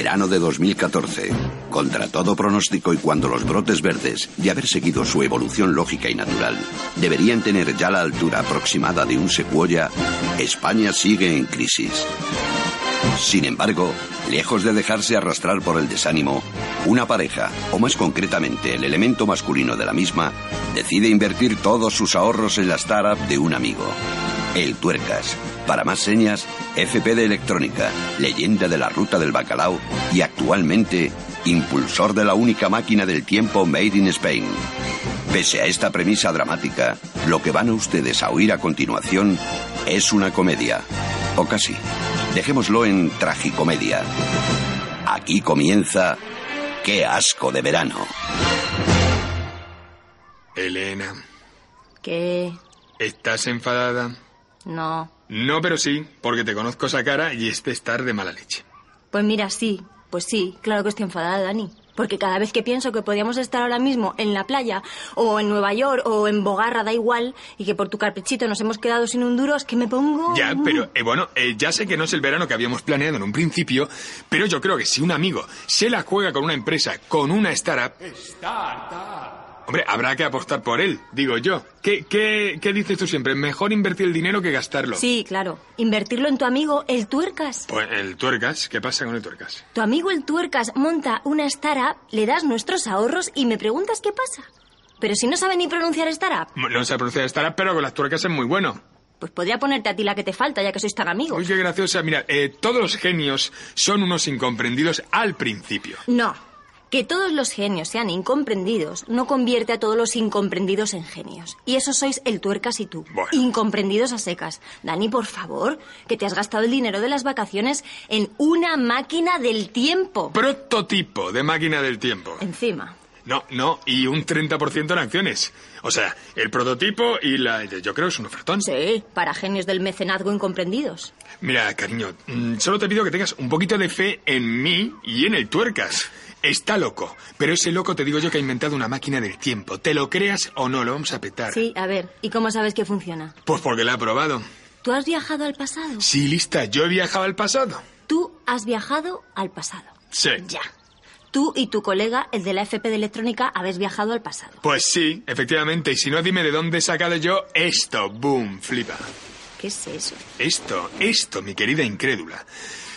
Verano de 2014. Contra todo pronóstico y cuando los brotes verdes, de haber seguido su evolución lógica y natural, deberían tener ya la altura aproximada de un secuoya, España sigue en crisis. Sin embargo, lejos de dejarse arrastrar por el desánimo, una pareja, o más concretamente el elemento masculino de la misma, decide invertir todos sus ahorros en la startup de un amigo, el Tuercas. Para más señas, FP de Electrónica, leyenda de la ruta del bacalao y actualmente impulsor de la única máquina del tiempo Made in Spain. Pese a esta premisa dramática, lo que van a ustedes a oír a continuación es una comedia. O casi. Dejémoslo en tragicomedia. Aquí comienza Qué asco de verano. Elena, ¿Qué? ¿estás enfadada? No. No, pero sí, porque te conozco esa cara y este estar de mala leche. Pues mira, sí. Pues sí, claro que estoy enfadada, Dani. Porque cada vez que pienso que podíamos estar ahora mismo en la playa, o en Nueva York, o en Bogarra, da igual, y que por tu carpechito nos hemos quedado sin un duro, es que me pongo... Ya, pero eh, bueno, eh, ya sé que no es el verano que habíamos planeado en un principio, pero yo creo que si un amigo se la juega con una empresa, con una startup... Hombre, habrá que apostar por él, digo yo. ¿Qué, qué, qué dices tú siempre? Mejor invertir el dinero que gastarlo. Sí, claro. Invertirlo en tu amigo, el Tuercas. Pues el tuercas, ¿qué pasa con el tuercas? Tu amigo el Tuercas monta una startup, le das nuestros ahorros y me preguntas qué pasa. Pero si no sabe ni pronunciar startup, No se pronuncia startup, pero con las tuercas es muy bueno. pues podría ponerte a ti la que te falta, ya que sois tan amigos. Uy, qué graciosa. Mira, eh, todos los genios son unos incomprendidos al principio. No. Que todos los genios sean incomprendidos no convierte a todos los incomprendidos en genios. Y eso sois el tuercas y tú. Bueno. Incomprendidos a secas. Dani, por favor, que te has gastado el dinero de las vacaciones en una máquina del tiempo. Prototipo de máquina del tiempo. Encima. No, no, y un 30% en acciones. O sea, el prototipo y la... Yo creo que es un ofertón. Sí, para genios del mecenazgo incomprendidos. Mira, cariño, mm, solo te pido que tengas un poquito de fe en mí y en el tuercas. Está loco, pero ese loco te digo yo que ha inventado una máquina del tiempo. Te lo creas o no, lo vamos a petar. Sí, a ver, ¿y cómo sabes que funciona? Pues porque la ha probado. ¿Tú has viajado al pasado? Sí, lista, yo he viajado al pasado. Tú has viajado al pasado. Sí. Ya. Tú y tu colega, el de la FP de Electrónica, habéis viajado al pasado. Pues sí, efectivamente, y si no, dime de dónde he sacado yo esto. Boom, flipa. ¿Qué es eso? Esto, esto, mi querida incrédula.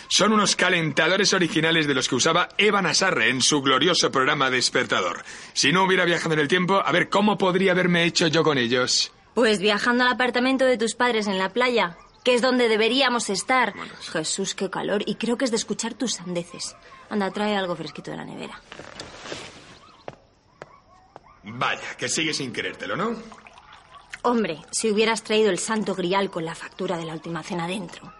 Son unos calentadores originales de los que usaba Eva Nasarre en su glorioso programa Despertador. Si no hubiera viajado en el tiempo, a ver cómo podría haberme hecho yo con ellos. Pues viajando al apartamento de tus padres en la playa, que es donde deberíamos estar. Bueno, sí. Jesús, qué calor. Y creo que es de escuchar tus sandeces. Anda, trae algo fresquito de la nevera. Vaya, que sigue sin creértelo, ¿no? Hombre, si hubieras traído el santo grial con la factura de la última cena dentro.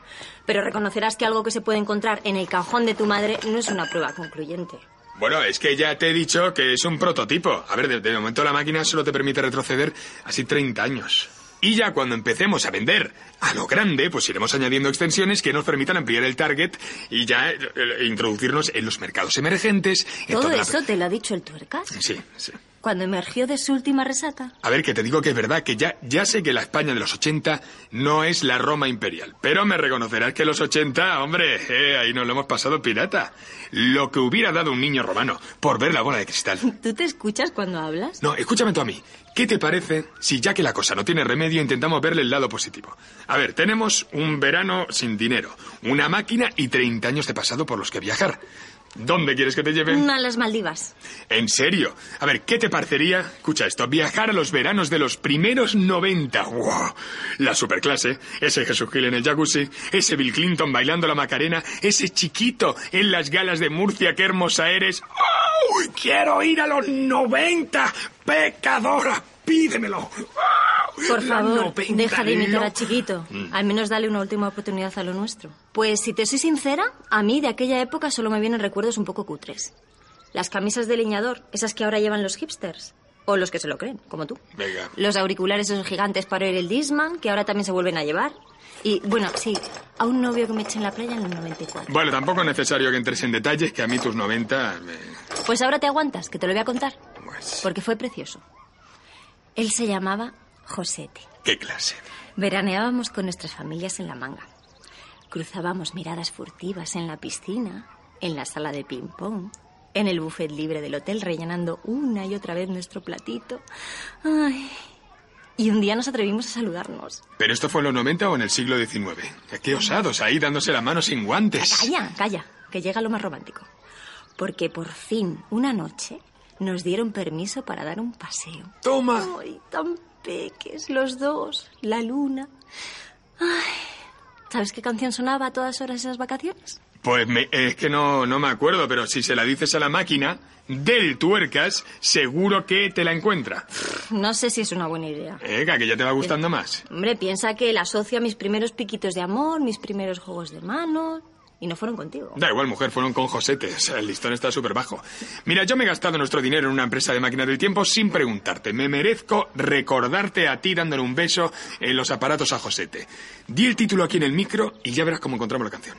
Pero reconocerás que algo que se puede encontrar en el cajón de tu madre no es una prueba concluyente. Bueno, es que ya te he dicho que es un prototipo. A ver, de, de momento la máquina solo te permite retroceder así 30 años. Y ya cuando empecemos a vender a lo grande, pues iremos añadiendo extensiones que nos permitan ampliar el target y ya eh, eh, introducirnos en los mercados emergentes. en ¿Todo toda la- eso te lo ha dicho el tuercas? Sí, sí. Cuando emergió de su última resaca. A ver, que te digo que es verdad, que ya, ya sé que la España de los 80 no es la Roma imperial. Pero me reconocerás que los 80, hombre, eh, ahí nos lo hemos pasado pirata. Lo que hubiera dado un niño romano por ver la bola de cristal. ¿Tú te escuchas cuando hablas? No, escúchame tú a mí. ¿Qué te parece si ya que la cosa no tiene remedio intentamos verle el lado positivo? A ver, tenemos un verano sin dinero, una máquina y 30 años de pasado por los que viajar. ¿Dónde quieres que te lleve? A las Maldivas. ¿En serio? A ver, ¿qué te parecería, escucha esto, viajar a los veranos de los primeros 90? ¡Wow! La superclase, ese Jesús Gil en el jacuzzi, ese Bill Clinton bailando la Macarena, ese chiquito en las galas de Murcia, qué hermosa eres. ¡Oh! ¡Quiero ir a los 90! ¡Pecadora! ¡Pídemelo! ¡Oh! Por La favor, 90, deja de imitar a. Chiquito. Al menos dale una última oportunidad a lo nuestro. Pues si te soy sincera, a mí de aquella época solo me vienen recuerdos un poco cutres. Las camisas de leñador, esas que ahora llevan los hipsters. O los que se lo creen, como tú. Venga. Los auriculares esos gigantes para oír el Disman, que ahora también se vuelven a llevar. Y, bueno, sí, a un novio que me eché en la playa en el 94. Bueno, tampoco es necesario que entres en detalles, que a mí tus 90 me... Pues ahora te aguantas, que te lo voy a contar. Pues, Porque fue precioso. Él se llamaba Josete. ¿Qué clase? Veraneábamos con nuestras familias en la manga. Cruzábamos miradas furtivas en la piscina en la sala de ping-pong, en el buffet libre del hotel, rellenando una y otra vez nuestro platito. Ay. Y un día nos atrevimos a saludarnos. ¿Pero esto fue en los 90 o en el siglo XIX? ¡Qué osados ahí dándose la mano sin guantes! Calla, calla, que llega lo más romántico. Porque por fin, una noche, nos dieron permiso para dar un paseo. ¡Toma! Ay, tan peques los dos, la luna. Ay, ¿sabes qué canción sonaba a todas horas esas vacaciones? Pues me- es que no, no me acuerdo, pero si se la dices a la máquina del tuercas, seguro que te la encuentra. No sé si es una buena idea. Venga, que ya te va gustando más. Hombre, piensa que la asocio a mis primeros piquitos de amor, mis primeros juegos de manos. Y no fueron contigo. Da igual, mujer, fueron con josetes. El listón está súper bajo. Mira, yo me he gastado nuestro dinero en una empresa de máquinas del tiempo sin preguntarte. Me merezco recordarte a ti dándole un beso en los aparatos a Josete. Di el título aquí en el micro y ya verás cómo encontramos la canción.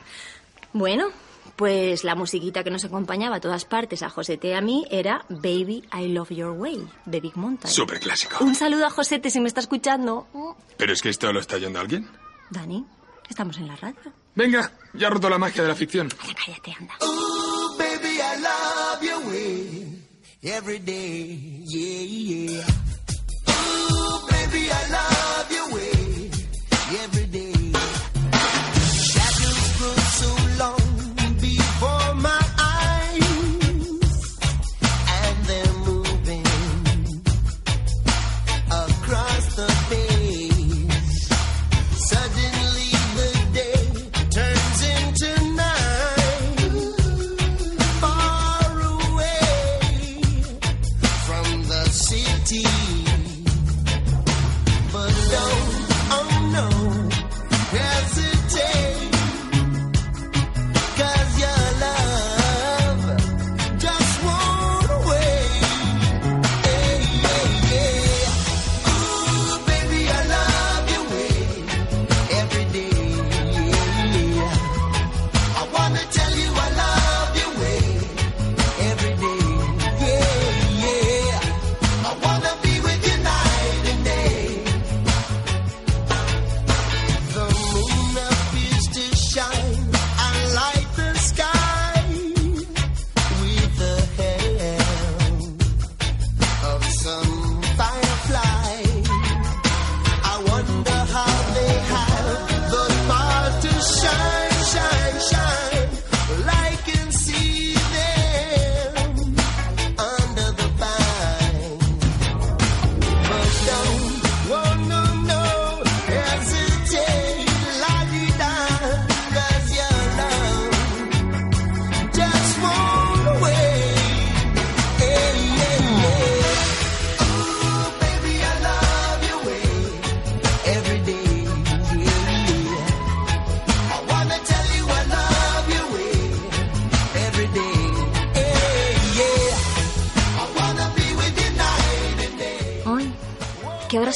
Bueno, pues la musiquita que nos acompañaba a todas partes a Josete y a mí era Baby I Love Your Way, de Big Mountain. Súper clásico. Un saludo a Josete si me está escuchando. ¿Pero es que esto lo está oyendo alguien? Dani, estamos en la radio. Venga, ya ha roto la magia de la ficción. Ay, cállate, anda. Ooh, baby, I love your way every day. Yeah, yeah. Ooh, baby, I love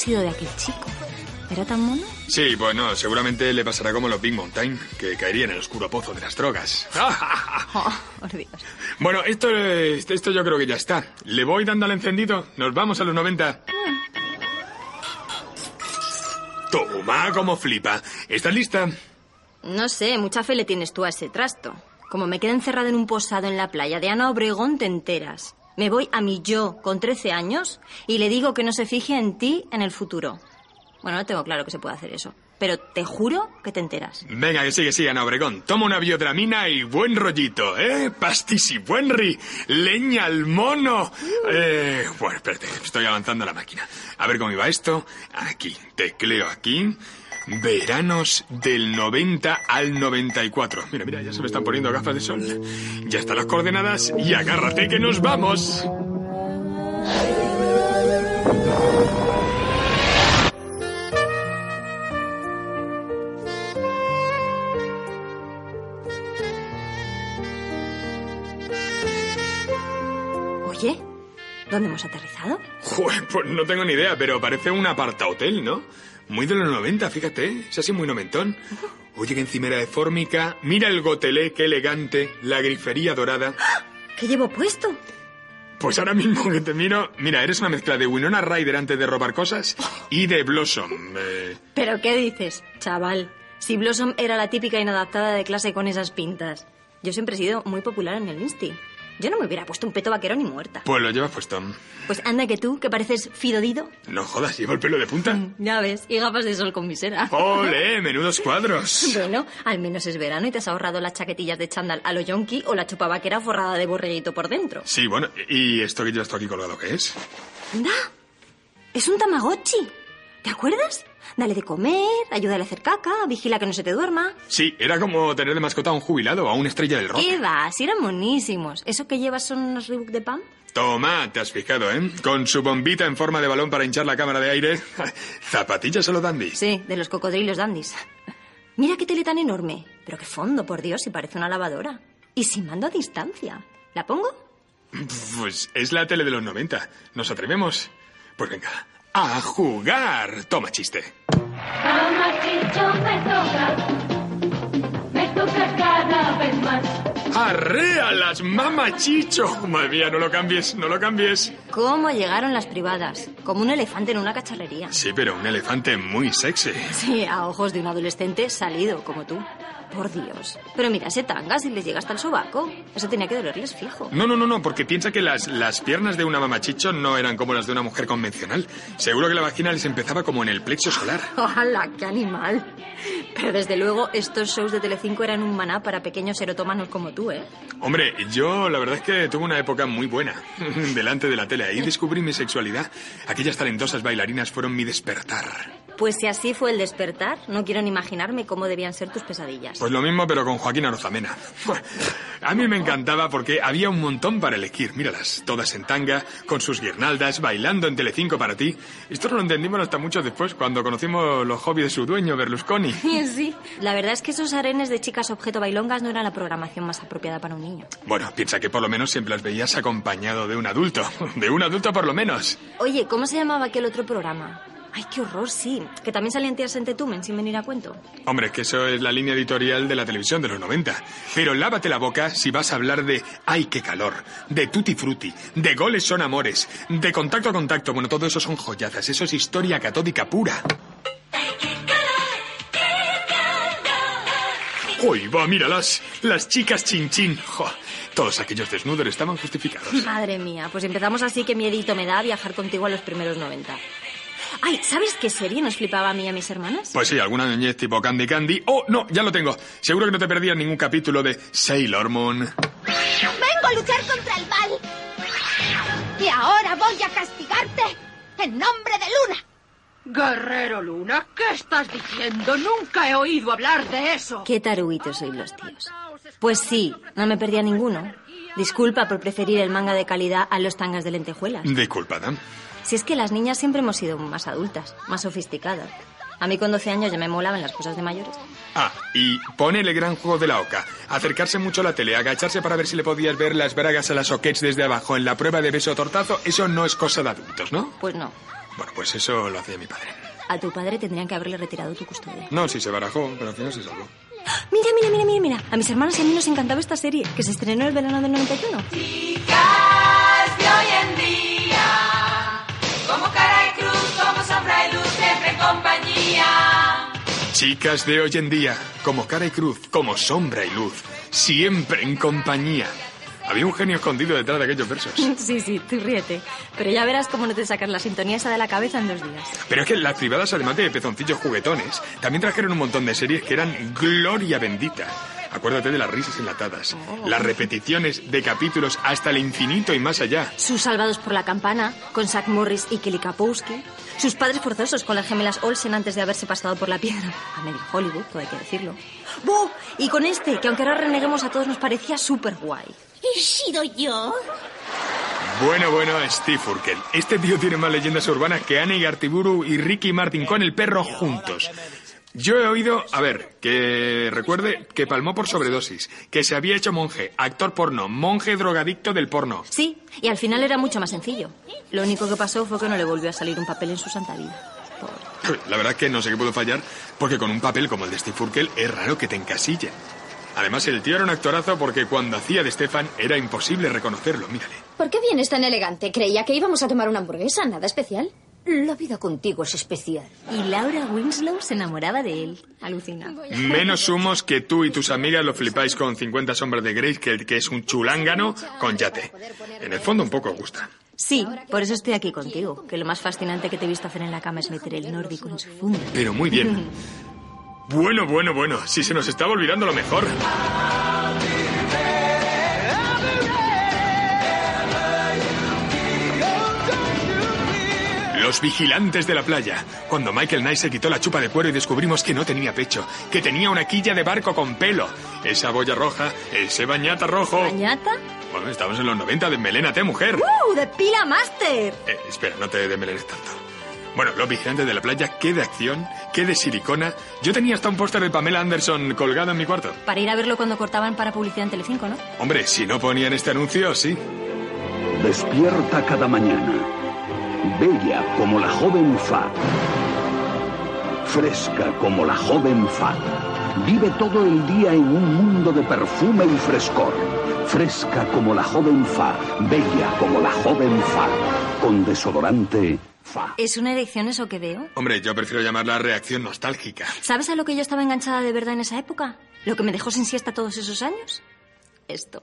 sido de aquel chico? ¿Era tan mono? Sí, bueno, seguramente le pasará como los Big Mountain, que caería en el oscuro pozo de las drogas. Oh, por Dios. Bueno, esto, es- esto yo creo que ya está. ¿Le voy dando al encendido? Nos vamos a los 90. Toma, como flipa. ¿Estás lista? No sé, mucha fe le tienes tú a ese trasto. Como me quede encerrada en un posado en la playa de Ana Obregón, te enteras. Me voy a mi yo con 13 años y le digo que no se fije en ti en el futuro. Bueno, no tengo claro que se puede hacer eso. Pero te juro que te enteras. Venga, que sigue, sigue, Ana Obregón. Toma una biodramina y buen rollito, ¿eh? Pastis y buenri. Leña al mono. Eh, bueno, espérate, estoy avanzando la máquina. A ver cómo iba esto. Aquí, tecleo aquí. Veranos del 90 al 94. Mira, mira, ya se me están poniendo gafas de sol. Ya están las coordenadas y agárrate que nos vamos. Oye, ¿dónde hemos aterrizado? Joder, pues no tengo ni idea, pero parece un aparta hotel, ¿no? Muy de los 90, fíjate, es así muy nomentón. Oye, que encimera de fórmica, mira el gotelé, qué elegante, la grifería dorada. ¿Qué llevo puesto? Pues ahora mismo que te miro, mira, eres una mezcla de Winona Ryder antes de robar cosas y de Blossom. eh, ¿Pero qué dices, chaval? Si Blossom era la típica inadaptada de clase con esas pintas. Yo siempre he sido muy popular en el Insti. Yo no me hubiera puesto un peto vaquero ni muerta. Pues lo llevas puesto. Pues anda que tú, que pareces Fidodido. No jodas, llevo el pelo de punta. Ya ves, y gafas de sol con visera. ¡Ole! ¡Menudos cuadros! Bueno, al menos es verano y te has ahorrado las chaquetillas de chándal a lo yonki o la chupa vaquera forrada de borreguito por dentro. Sí, bueno, ¿y esto que llevas tú aquí colgado qué es? ¡Anda! Es un tamagotchi. ¿Te acuerdas? Dale de comer, ayúdale a hacer caca, vigila que no se te duerma. Sí, era como tener de mascota a un jubilado o a una estrella del rock. ¿Qué va? Si eran monísimos. ¿Eso que llevas son unos Reebok de pan? Toma, te has fijado, ¿eh? Con su bombita en forma de balón para hinchar la cámara de aire. Zapatillas a lo dandy. Sí, de los cocodrilos dandis. Mira qué tele tan enorme. Pero qué fondo, por Dios, si parece una lavadora. Y sin mando a distancia. ¿La pongo? Pues es la tele de los 90. ¿Nos atrevemos? Pues venga, a jugar. Toma chiste. Mamachicho me toca, me toca cada vez más. ¡Arrea las mamachicho! Madre mía, no lo cambies, no lo cambies. ¿Cómo llegaron las privadas? Como un elefante en una cacharrería. Sí, pero un elefante muy sexy. Sí, a ojos de un adolescente salido como tú. Por Dios. Pero mira ese tanga si les llega hasta el sobaco. Eso tenía que dolerles fijo. No, no, no, no, porque piensa que las, las piernas de una mamachicho no eran como las de una mujer convencional. Seguro que la vagina les empezaba como en el plexo solar. ¡Hala, qué animal! Pero desde luego estos shows de Telecinco eran un maná para pequeños erotómanos como tú, ¿eh? Hombre, yo la verdad es que tuve una época muy buena delante de la tele. Ahí descubrí mi sexualidad. Aquellas talentosas bailarinas fueron mi despertar. Pues si así fue el despertar, no quiero ni imaginarme cómo debían ser tus pesadillas. Pues lo mismo, pero con Joaquín Arozamena. A mí me encantaba porque había un montón para elegir. Míralas, todas en tanga, con sus guirnaldas, bailando en Telecinco para ti. Esto no lo entendimos hasta mucho después, cuando conocimos los hobbies de su dueño, Berlusconi. Sí, la verdad es que esos arenes de chicas objeto bailongas no eran la programación más apropiada para un niño. Bueno, piensa que por lo menos siempre las veías acompañado de un adulto. De un adulto por lo menos. Oye, ¿cómo se llamaba aquel otro programa? Ay, qué horror, sí. Que también salían tías en Tetumen sin venir a cuento. Hombre, es que eso es la línea editorial de la televisión de los 90. Pero lávate la boca si vas a hablar de ¡ay, qué calor! De tutti frutti, de goles son amores, de contacto a contacto. Bueno, todo eso son joyazas, eso es historia catódica pura. ¡Uy, va, míralas! Las chicas chinchín. Jo, todos aquellos desnudos estaban justificados. Madre mía, pues empezamos así que miedito me da viajar contigo a los primeros 90. Ay, ¿sabes qué serie nos flipaba a mí y a mis hermanas? Pues sí, alguna niñez tipo Candy Candy. ¡Oh, no! Ya lo tengo. Seguro que no te perdías ningún capítulo de Sailor Moon. Vengo a luchar contra el mal. Y ahora voy a castigarte en nombre de Luna. Guerrero Luna, ¿qué estás diciendo? Nunca he oído hablar de eso. Qué taruguitos sois los tíos. Pues sí, no me perdía ninguno. Disculpa por preferir el manga de calidad a los tangas de lentejuelas. Disculpada. Si es que las niñas siempre hemos sido más adultas, más sofisticadas. A mí con 12 años ya me molaban las cosas de mayores. Ah, y pone el gran juego de la oca. Acercarse mucho a la tele, agacharse para ver si le podías ver las bragas a las soquets desde abajo en la prueba de beso tortazo, eso no es cosa de adultos, ¿no? Pues no. Bueno, pues eso lo hacía mi padre. A tu padre tendrían que haberle retirado tu custodia. No, sí se barajó, pero al final se salvó. Mira, mira, mira, mira, mira. A mis hermanos y a mí nos encantaba esta serie, que se estrenó el verano del 91. Chicas de hoy en día, como cara y cruz, como sombra y luz, siempre en compañía. Chicas de hoy en día, como cara y cruz, como sombra y luz, siempre en compañía. Había un genio escondido detrás de aquellos versos. Sí, sí, tú ríete. Pero ya verás cómo no te sacas la sintonía esa de la cabeza en dos días. Pero es que las privadas, además de pezoncillos juguetones, también trajeron un montón de series que eran gloria bendita. Acuérdate de las risas enlatadas, las repeticiones de capítulos hasta el infinito y más allá. Sus salvados por la campana, con Zack Morris y Kelly Kapowski. Sus padres forzosos con las gemelas Olsen antes de haberse pasado por la piedra. A medio Hollywood, todo hay que decirlo. ¡Buh! Y con este, que aunque ahora reneguemos a todos, nos parecía súper guay. ¿He sido yo? Bueno, bueno, Steve Urkel. Este tío tiene más leyendas urbanas que Annie Gartiburu y Ricky Martin con el perro juntos. Yo he oído, a ver, que recuerde que palmó por sobredosis, que se había hecho monje, actor porno, monje drogadicto del porno. Sí, y al final era mucho más sencillo. Lo único que pasó fue que no le volvió a salir un papel en su santa vida. Pobre. La verdad es que no sé qué puedo fallar, porque con un papel como el de Steve Urkel es raro que te encasillen. Además, el tío era un actorazo porque cuando hacía de Stefan era imposible reconocerlo, mírale. ¿Por qué vienes tan elegante? Creía que íbamos a tomar una hamburguesa, nada especial. La vida contigo es especial. Y Laura Winslow se enamoraba de él. Alucina. Menos humos que tú y tus amigas lo flipáis con 50 sombras de Grey, que, que es un chulángano con yate. En el fondo un poco os gusta. Sí, por eso estoy aquí contigo. Que lo más fascinante que te he visto hacer en la cama es meter el nórdico en su funda. Pero muy bien. Bueno, bueno, bueno. Si se nos estaba olvidando lo mejor. Los vigilantes de la playa. Cuando Michael Knight se quitó la chupa de cuero y descubrimos que no tenía pecho, que tenía una quilla de barco con pelo, esa boya roja, ese bañata rojo. ¿Bañata? Bueno, estamos en los 90 de Melénate, mujer. ¡Uh! ¡De pila master! Eh, espera, no te demelenes tanto. Bueno, los vigilantes de la playa, qué de acción, qué de silicona. Yo tenía hasta un póster de Pamela Anderson colgado en mi cuarto. Para ir a verlo cuando cortaban para publicidad en Telecinco, ¿no? Hombre, si no ponían este anuncio, sí. Despierta cada mañana, bella como la joven Fa, fresca como la joven Fa. Vive todo el día en un mundo de perfume y frescor. Fresca como la joven Fa, bella como la joven Fa, con desodorante Fa. ¿Es una erección eso que veo? Hombre, yo prefiero llamarla reacción nostálgica. ¿Sabes a lo que yo estaba enganchada de verdad en esa época? ¿Lo que me dejó sin siesta todos esos años? Esto.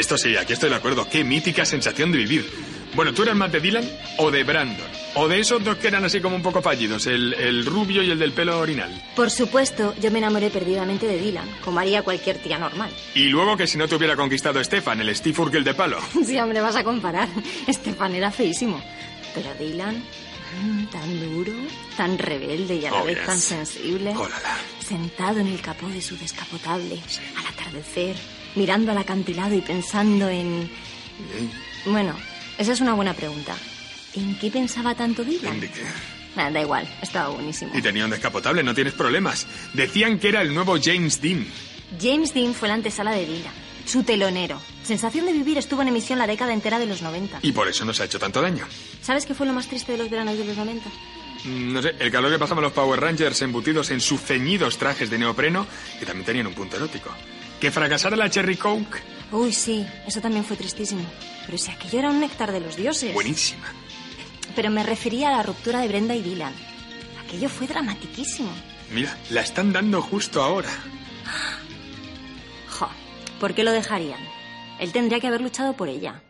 Esto sí, aquí estoy de acuerdo. Qué mítica sensación de vivir. Bueno, ¿tú eras más de Dylan o de Brandon? O de esos dos que eran así como un poco fallidos, el, el rubio y el del pelo orinal. Por supuesto, yo me enamoré perdidamente de Dylan, como haría cualquier tía normal. Y luego que si no te hubiera conquistado Stefan, el Steve Urkel de palo. Sí, hombre, vas a comparar. Estefan era feísimo. Pero Dylan, mm, tan duro, tan rebelde y a la Oh, vez yes. tan sensible. Sentado en el capó de su descapotable, al atardecer, mirando al acantilado y pensando en... Bueno, esa es una buena pregunta. ¿En qué pensaba tanto Dylan? ¿De qué? Ah, da igual, estaba buenísimo. Y tenía un descapotable, no tienes problemas. Decían que era el nuevo James Dean. James Dean fue la antesala de Dylan, su telonero. Sensación de vivir estuvo en emisión la década entera de los 90. Y por eso nos ha hecho tanto daño. ¿Sabes qué fue lo más triste de los veranos de los 90? Mm, No sé, el calor que pasaban los Power Rangers embutidos en sus ceñidos trajes de neopreno, que también tenían un punto erótico. Que fracasara la Cherry Coke, Uy, sí, eso también fue tristísimo. Pero si aquello era un néctar de los dioses. buenísima. Pero me refería a la ruptura de Brenda y Dylan. Aquello fue dramatiquísimo. Mira, la están dando justo ahora. Jo, ¿por qué lo dejarían? Él tendría que haber luchado por ella.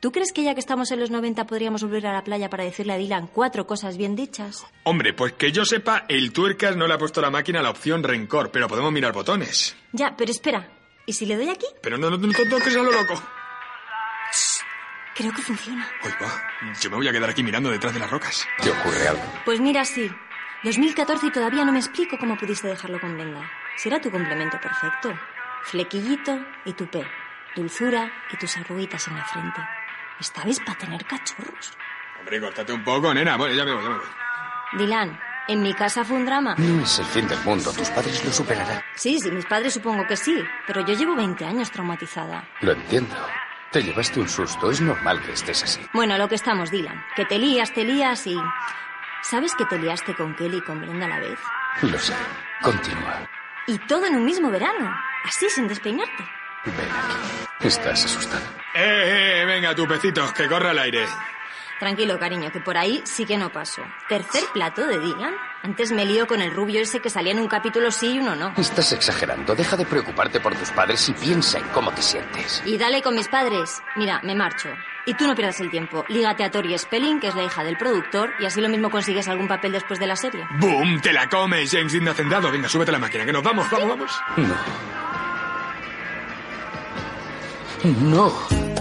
¿Tú crees que ya que estamos en los 90 podríamos volver a la playa para decirle a Dylan cuatro cosas bien dichas? Hombre, pues que yo sepa, el tuercas no le ha puesto a la máquina la opción rencor, pero podemos mirar botones. Ya, pero espera. ¿Y si le doy aquí? Pero no, no, no toques a lo loco. Creo que funciona. Uy, va, yo me voy a quedar aquí mirando detrás de las rocas. ¿Te ocurre algo? Pues mira, sí. 2014 y todavía no me explico cómo pudiste dejarlo con Brenda. Si era tu complemento perfecto. Flequillito y tupé. Dulzura y tus arruguitas en la frente. Estabais para tener cachorros. Hombre, córtate un poco, nena. Bueno, ya me voy, ya me voy. Dylan, en mi casa fue un drama. No es el fin del mundo. Tus padres lo superarán. Sí, sí, mis padres supongo que sí. Pero yo llevo 20 años traumatizada. Lo entiendo. Te llevaste un susto. Es normal que estés así. Bueno, a lo que estamos, Dylan. Que te lías, te lías y... ¿Sabes que te liaste con Kelly y con Brenda a la vez? Lo sé. Continúa. Y todo en un mismo verano. Así, sin despeinarte. Ven aquí. Estás asustado. Eh, eh, venga, tu pecito, que corra al aire. Tranquilo, cariño, que por ahí sí que no paso. Tercer plato de Dylan. Antes me lío con el rubio ese que salía en un capítulo sí y uno no. Estás exagerando. Deja de preocuparte por tus padres y piensa en cómo te sientes. Y dale con mis padres. Mira, me marcho. Y tú no pierdas el tiempo. Lígate a Tori Spelling, que es la hija del productor, y así lo mismo consigues algún papel después de la serie. ¡Boom! ¡Te la comes, James Dean de Hacendado! Venga, súbete a la máquina, que nos vamos, vamos, vamos. No. No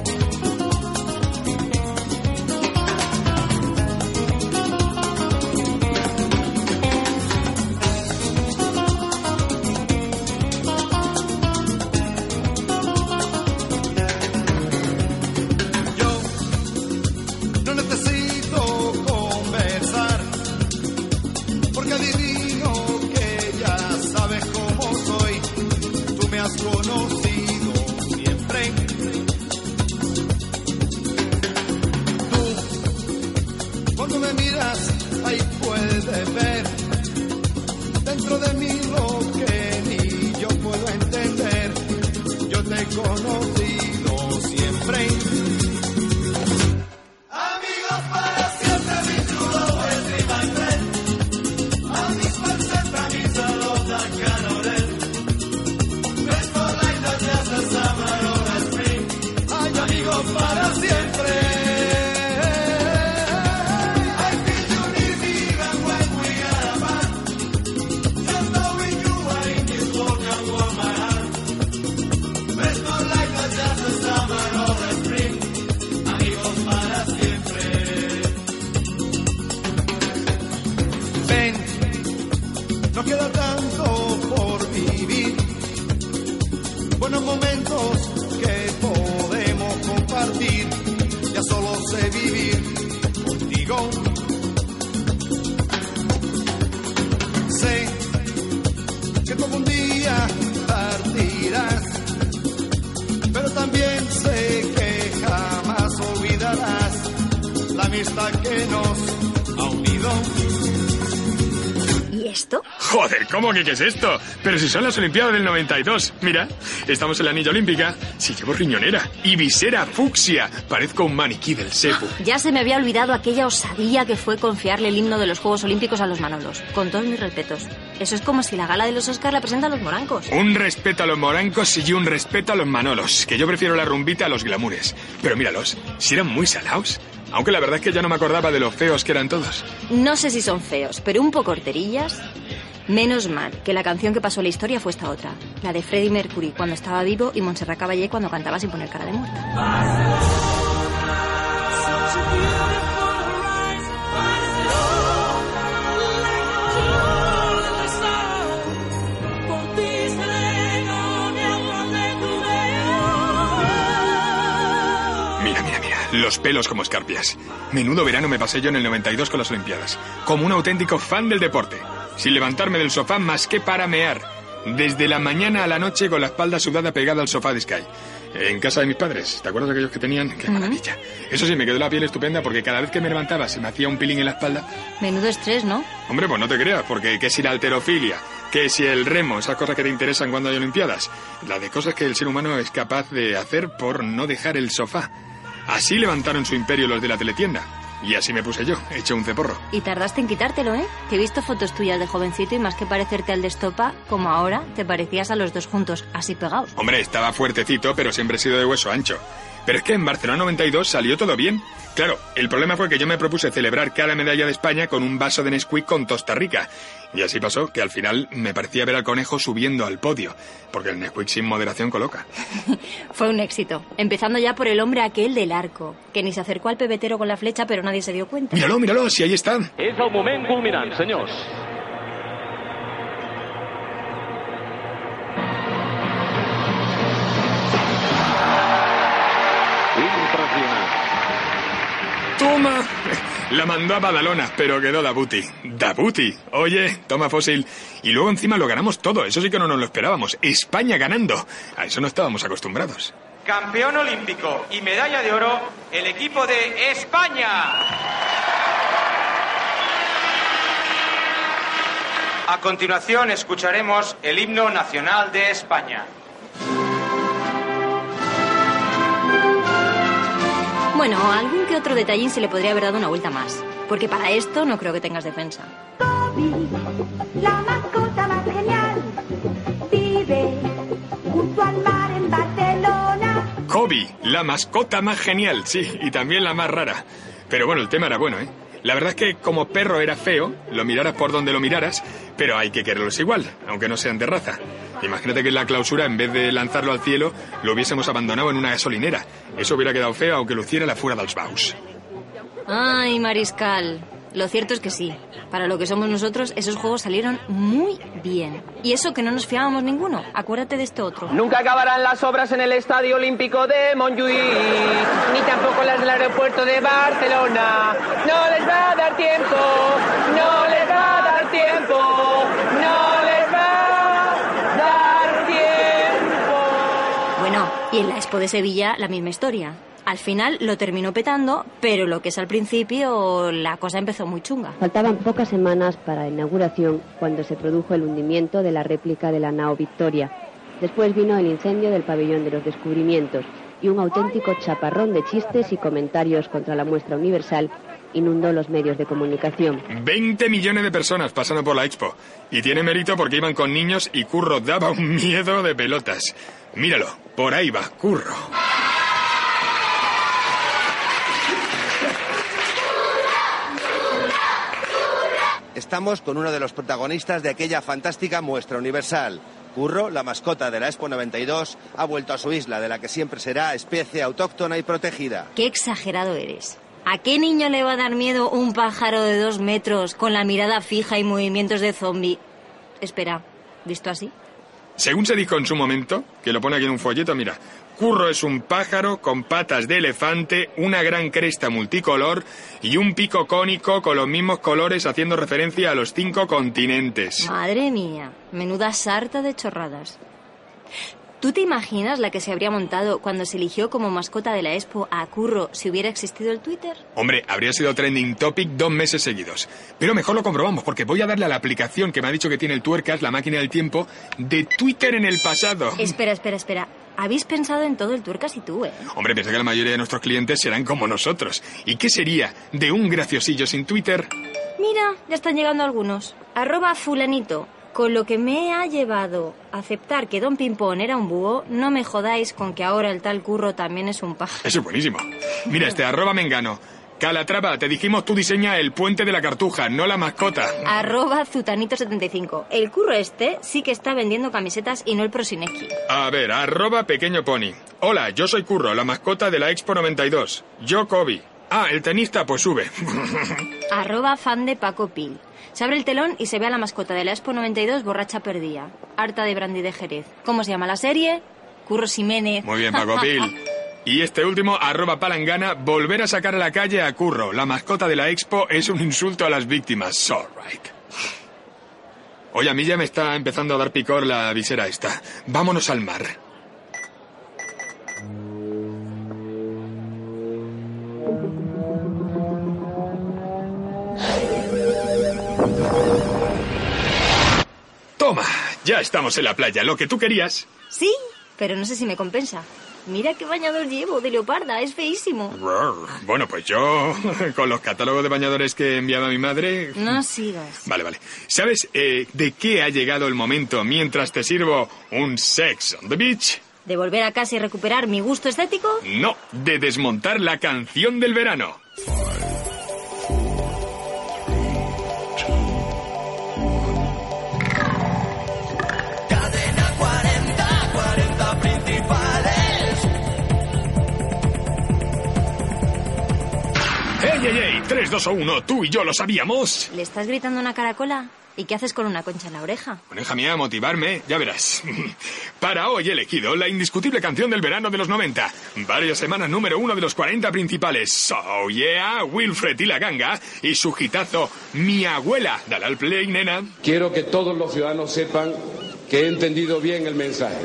¿cómo que qué es esto? Pero si son las Olimpiadas del 92. Mira, estamos en la anilla olímpica. Si llevo riñonera y visera fucsia. Parezco un maniquí del sepu. Ya se me había olvidado aquella osadía que fue confiarle el himno de los Juegos Olímpicos a los Manolos. Con todos mis respetos. Eso es como si la gala de los Oscar la presentan los morancos. Un respeto a los morancos y un respeto a los manolos, que yo prefiero la rumbita a los glamures. Pero míralos, si eran muy salados. Aunque la verdad es que ya no me acordaba de lo feos que eran todos. No sé si son feos, pero un poco horterillas. Menos mal que la canción que pasó a la historia fue esta otra. La de Freddie Mercury cuando estaba vivo y Montserrat Caballé cuando cantaba sin poner cara de muerta. Mira, mira, mira, los pelos como escarpias. Menudo verano me pasé yo en el 92 con las Olimpiadas. Como un auténtico fan del deporte. Sin levantarme del sofá más que para mear. Desde la mañana a la noche con la espalda sudada pegada al sofá de Sky. En casa de mis padres. ¿Te acuerdas de aquellos que tenían? ¡Qué maravilla! Eso sí, me quedó la piel estupenda porque cada vez que me levantaba se me hacía un pilín en la espalda. Menudo estrés, ¿no? Hombre, pues no te creas, porque que si la alterofilia, que si el remo, esas cosas que te interesan cuando hay Olimpiadas. La de cosas que el ser humano es capaz de hacer por no dejar el sofá. Así levantaron su imperio los de la teletienda. Y así me puse yo, hecho un ceporro. Y tardaste en quitártelo, ¿eh? Que he visto fotos tuyas de jovencito y más que parecerte al de Estopa, como ahora, te parecías a los dos juntos, así pegados. Hombre, estaba fuertecito, pero siempre he sido de hueso ancho. Pero es que en Barcelona 92 salió todo bien. Claro, el problema fue que yo me propuse celebrar cada medalla de España con un vaso de Nesquik con Tosta Rica. Y así pasó, que al final me parecía ver al conejo subiendo al podio, porque el Nesquik sin moderación coloca. Fue un éxito. Empezando ya por el hombre aquel del arco, que ni se acercó al pebetero con la flecha, pero nadie se dio cuenta. Míralo, míralo, si ahí están. És el moment culminant, senyors. La mandó a Badalona, pero quedó Dabuti. ¡Dabuti! Oye, toma fósil. Y luego encima lo ganamos todo, eso sí que no nos lo esperábamos. España ganando. A eso no estábamos acostumbrados. Campeón olímpico y medalla de oro, el equipo de España. A continuación escucharemos el himno nacional de España. Bueno, a algún que otro detallín se le podría haber dado una vuelta más. Porque para esto no creo que tengas defensa. La mascota más genial vive junto al mar en Barcelona. Kobe, la mascota más genial, sí, y también la más rara. Pero bueno, el tema era bueno, ¿eh? La verdad es que como perro era feo, lo miraras por donde lo miraras, pero hay que quererlos igual, aunque no sean de raza. Imagínate que en la clausura, en vez de lanzarlo al cielo, lo hubiésemos abandonado en una gasolinera. Eso hubiera quedado feo aunque luciera la fuera dels baus. Ay, Mariscal. Lo cierto es que sí. Para lo que somos nosotros, esos juegos salieron muy bien. Y eso que no nos fiábamos ninguno. Acuérdate de este otro. Nunca acabarán las obras en el Estadio Olímpico de Montjuïc, ni tampoco las del aeropuerto de Barcelona. No les va a dar tiempo, no les va a dar tiempo, no les va a dar tiempo. Bueno, y en la Expo de Sevilla, la misma historia. Al final lo terminó petando, pero lo que es al principio, la cosa empezó muy chunga. Faltaban pocas semanas para la inauguración cuando se produjo el hundimiento de la réplica de la nao Victoria. Después vino el incendio del pabellón de los descubrimientos y un auténtico chaparrón de chistes y comentarios contra la muestra universal inundó los medios de comunicación. 20 millones de personas pasando por la expo. Y tiene mérito porque iban con niños y Curro daba un miedo de pelotas. Míralo, por ahí va, Curro. Estamos con uno de los protagonistas de aquella fantástica muestra universal. Curro, la mascota de la Expo 92, ha vuelto a su isla, de la que siempre será especie autóctona y protegida. Qué exagerado eres. ¿A qué niño le va a dar miedo un pájaro de dos metros con la mirada fija y movimientos de zombie? Espera, ¿visto así? Según se dijo en su momento, que lo pone aquí en un folleto, mira, Curro es un pájaro con patas de elefante, una gran cresta multicolor y un pico cónico con los mismos colores haciendo referencia a los cinco continentes. Madre mía, menuda sarta de chorradas. ¿Tú te imaginas la que se habría montado cuando se eligió como mascota de la Expo a Curro si hubiera existido el Twitter? Hombre, habría sido trending topic dos meses seguidos. Pero mejor lo comprobamos porque voy a darle a la aplicación que me ha dicho que tiene el Tuercas, la máquina del tiempo, de Twitter en el pasado. Espera, espera, espera. Habéis pensado en todo el Tuercas y tú, ¿eh? Hombre, piensa que la mayoría de nuestros clientes serán como nosotros. ¿Y qué sería de un graciosillo sin Twitter? Mira, ya están llegando algunos. Arroba fulanito. Con lo que me ha llevado a aceptar que Don Pimpón era un búho, no me jodáis con que ahora el tal curro también es un pájaro. Eso es buenísimo. Mira, este arroba mengano. Calatrava, te dijimos tú diseña el puente de la cartuja, no la mascota. Arroba Zutanito75. El curro este sí que está vendiendo camisetas y no el Prosineki. A ver, arroba pequeño pony. Hola, yo soy Curro, la mascota de la Expo 92. Yo Kobe. Ah, el tenista, pues sube. Arroba fan de Paco Pil. Se abre el telón y se ve a la mascota de la Expo 92 borracha perdida. Harta de brandy de Jerez. ¿Cómo se llama la serie? Curro Jiménez. Muy bien, Paco Pil. Y este último, arroba palangana, volver a sacar a la calle a Curro. La mascota de la Expo es un insulto a las víctimas. All right. Oye, a mí ya me está empezando a dar picor la visera esta. Vámonos al mar. Toma, ya estamos en la playa, lo que tú querías. Sí, pero no sé si me compensa. Mira qué bañador llevo de leoparda, es feísimo. Bueno, pues yo, con los catálogos de bañadores que enviaba mi madre... No sigas. Vale, vale. ¿Sabes eh, de qué ha llegado el momento mientras te sirvo un sex on the beach? ¿De volver a casa y recuperar mi gusto estético? No, de desmontar la canción del verano. 3, 2 o 1, tú y yo lo sabíamos. ¿Le estás gritando una caracola? ¿Y qué haces con una concha en la oreja? Bueno, hija mía, motivarme, ya verás. Para hoy he elegido la indiscutible canción del verano de los 90. Varias semanas número uno de los 40 principales. So yeah, Wilfred y la ganga. Y su hitazo, Mi abuela. Dale al play, nena. Quiero que todos los ciudadanos sepan que he entendido bien el mensaje,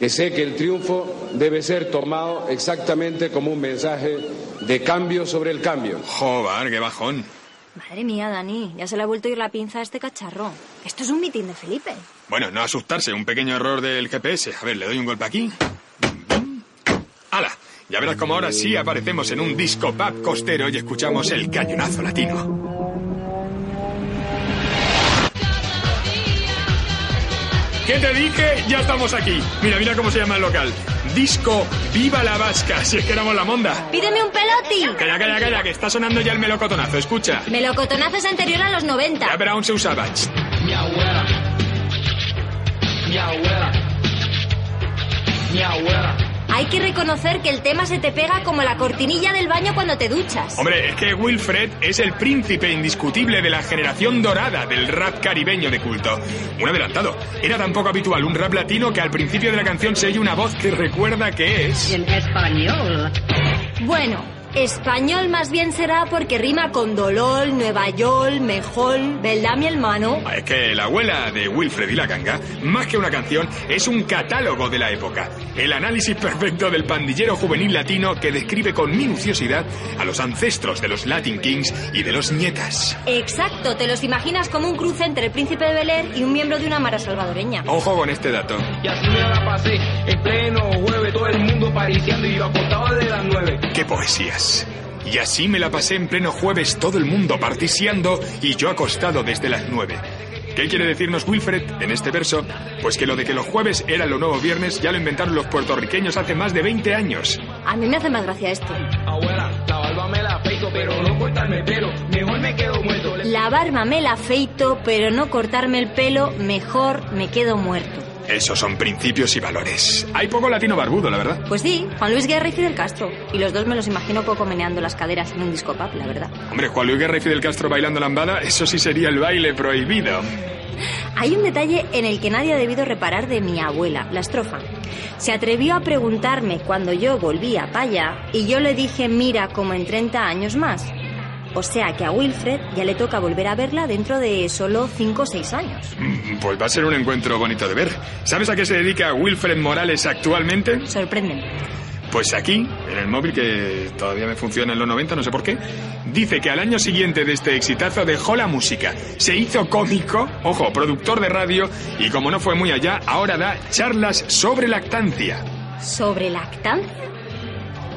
que sé que el triunfo debe ser tomado exactamente como un mensaje de cambio sobre el cambio. Joder, qué bajón. Madre mía, Dani, ya se le ha vuelto a ir la pinza a este cacharro. Esto es un mitin de Felipe. Bueno, no asustarse, un pequeño error del GPS. A ver, le doy un golpe aquí. ¡Hala! Ya verás como ahora sí aparecemos en un disco pub costero y escuchamos el cañonazo latino. ¿Qué te dije? Ya estamos aquí. Mira, mira cómo se llama el local. Disco Viva la Vasca, si es que éramos la monda. ¡Pídeme un peloti! Calla, calla, calla, que está sonando ya el melocotonazo, escucha. Melocotonazo es anterior a los 90. Ya, pero aún se usaba. Mi abuela. Mi abuela. Mi abuela. Hay que reconocer que el tema se te pega como la cortinilla del baño cuando te duchas. Hombre, es que Wilfred es el príncipe indiscutible de la generación dorada del rap caribeño de culto. Un adelantado. Era tan poco habitual un rap latino que al principio de la canción se oye una voz que recuerda que es... En español. Bueno, español más bien será porque rima con dolor, Nueva York, mejor, ¿verdad, mi hermano? Es que la abuela de Wilfred y la ganga, más que una canción, es un catálogo de la época. El análisis perfecto del pandillero juvenil latino que describe con minuciosidad a los ancestros de los Latin Kings y de los nietas. Exacto, te los imaginas como un cruce entre el príncipe de Bel Air y un miembro de una mara salvadoreña. Ojo con este dato. Y así me la pasé en pleno jueves, todo el mundo pariciando y yo acostado de las nueve. ¡Qué poesías! Y así me la pasé en pleno jueves todo el mundo particiando y yo acostado desde las nueve. ¿Qué quiere decirnos Wilfred en este verso? Pues que lo de que los jueves era lo nuevo viernes ya lo inventaron los puertorriqueños hace más de 20 años. A mí me hace más gracia esto. Abuela, la barba me la peito pero no cortarme el pelo. Mejor me quedo muerto. La barba me la afeito, pero no cortarme el pelo, mejor me quedo muerto. Esos son principios y valores. Hay poco latino barbudo, la verdad. Pues sí, Juan Luis Guerra y Fidel Castro. Y los dos me los imagino poco meneando las caderas en un disco pub, la verdad. Hombre, Juan Luis Guerra y Fidel Castro bailando lambada, eso sí sería el baile prohibido. Hay un detalle en el que nadie ha debido reparar de mi abuela, la estrofa. Se atrevió a preguntarme cuando yo volvía para allá y yo le dije, mira, como en 30 años más. O sea que a Wilfred ya le toca volver a verla dentro de solo 5 o 6 años. Mm, Pues va a ser un encuentro bonito de ver. ¿Sabes a qué se dedica Wilfred Morales actualmente? Sorprenden. Pues aquí, en el móvil que todavía me funciona en los 90, no sé por qué, dice que al año siguiente de este exitazo dejó la música, se hizo cómico, ojo, productor de radio, y como no fue muy allá, ahora da charlas sobre lactancia. ¿Sobre lactancia?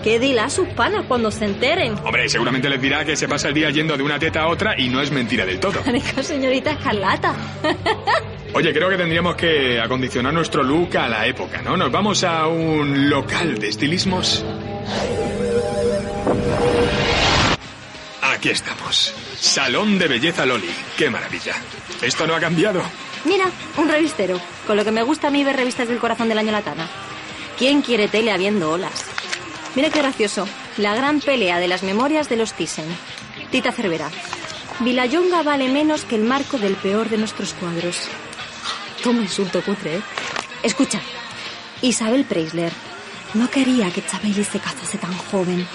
¿Qué dirá a sus panas cuando se enteren? Hombre, seguramente les dirá que se pasa el día yendo de una teta a otra y no es mentira del todo. Señorita Escarlata. Oye, creo que tendríamos que acondicionar nuestro look a la época, ¿no? Nos vamos a un local de estilismos. Aquí estamos. Salón de belleza Loli. ¡Qué maravilla! Esto no ha cambiado. Mira, un revistero. Con lo que me gusta a mí ver revistas del corazón del año latana. ¿Quién quiere tele habiendo olas? Mira qué gracioso. La gran pelea de las memorias de los Thyssen. Tita Cervera. Vilayonga vale menos que el marco del peor de nuestros cuadros. Toma insulto cutre, ¿eh? Escucha. Isabel Preisler. No quería que Chabeli se casase tan joven.